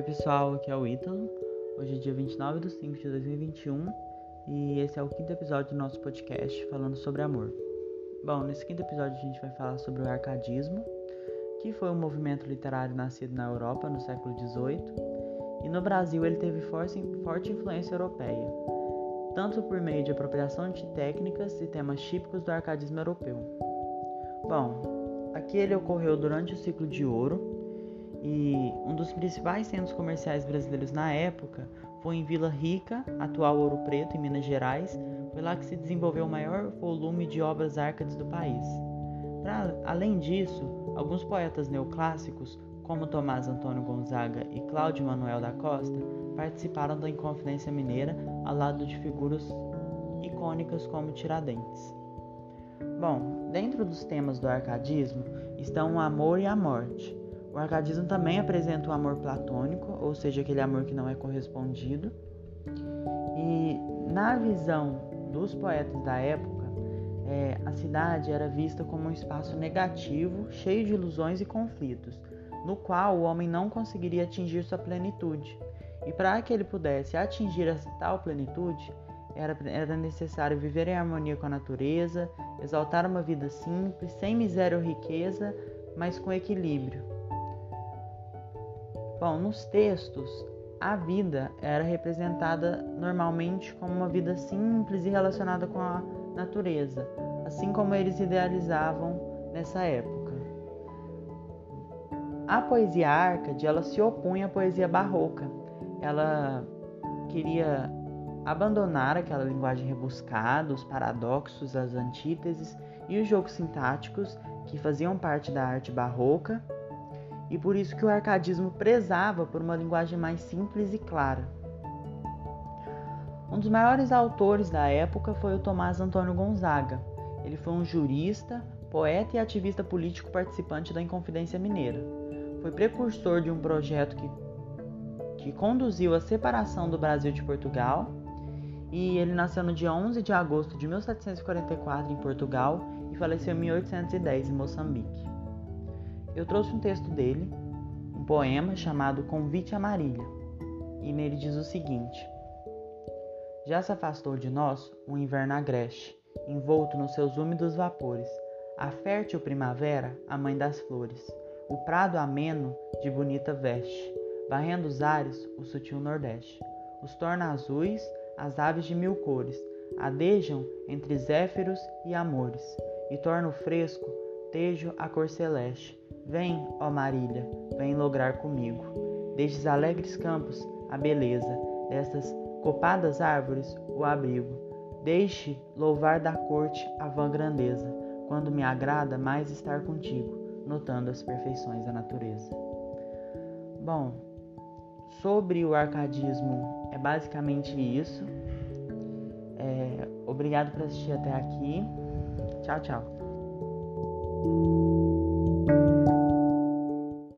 Oi pessoal, aqui é o Ítalo. Hoje é dia 29 de 5 de 2021 e esse é o quinto episódio do nosso podcast falando sobre amor. Bom, nesse quinto episódio a gente vai falar sobre o arcadismo, que foi um movimento literário nascido na Europa no século XVIII e no Brasil ele teve forte, forte influência europeia, tanto por meio de apropriação de técnicas e temas típicos do arcadismo europeu. Bom, aqui ele ocorreu durante o ciclo de ouro e um dos principais centros comerciais brasileiros na época foi em Vila Rica, atual Ouro Preto, em Minas Gerais. Foi lá que se desenvolveu o maior volume de obras árcades do país. Pra, além disso, alguns poetas neoclássicos, como Tomás Antônio Gonzaga e Cláudio Manuel da Costa, participaram da Inconfidência Mineira ao lado de figuras icônicas como Tiradentes. Bom, dentro dos temas do arcadismo estão o amor e a morte. O arcadismo também apresenta o amor platônico, ou seja, aquele amor que não é correspondido. E na visão dos poetas da época, é, a cidade era vista como um espaço negativo, cheio de ilusões e conflitos, no qual o homem não conseguiria atingir sua plenitude. E para que ele pudesse atingir essa tal plenitude, era, era necessário viver em harmonia com a natureza, exaltar uma vida simples, sem miséria ou riqueza, mas com equilíbrio. Bom, nos textos, a vida era representada normalmente como uma vida simples e relacionada com a natureza, assim como eles idealizavam nessa época. A poesia árcade, ela se opunha à poesia barroca. Ela queria abandonar aquela linguagem rebuscada, os paradoxos, as antíteses e os jogos sintáticos que faziam parte da arte barroca e por isso que o arcadismo prezava por uma linguagem mais simples e clara. Um dos maiores autores da época foi o Tomás Antônio Gonzaga. Ele foi um jurista, poeta e ativista político participante da Inconfidência Mineira. Foi precursor de um projeto que, que conduziu à separação do Brasil de Portugal e ele nasceu no dia 11 de agosto de 1744 em Portugal e faleceu em 1810 em Moçambique. Eu trouxe um texto dele, um poema chamado Convite à Marília, e nele diz o seguinte: Já se afastou de nós o inverno agreste, envolto nos seus úmidos vapores, a fértil primavera, a mãe das flores, o prado ameno de bonita veste, varrendo os ares o sutil nordeste, os torna azuis, as aves de mil cores, adejam entre zéfiros e amores, e torna o fresco tejo a cor celeste, Vem, ó Marília, vem lograr comigo. Destes alegres campos, a beleza, destas copadas árvores, o abrigo. Deixe louvar da corte a vã grandeza, quando me agrada mais estar contigo, notando as perfeições da natureza. Bom, sobre o arcadismo é basicamente isso. É, obrigado por assistir até aqui. Tchau, tchau.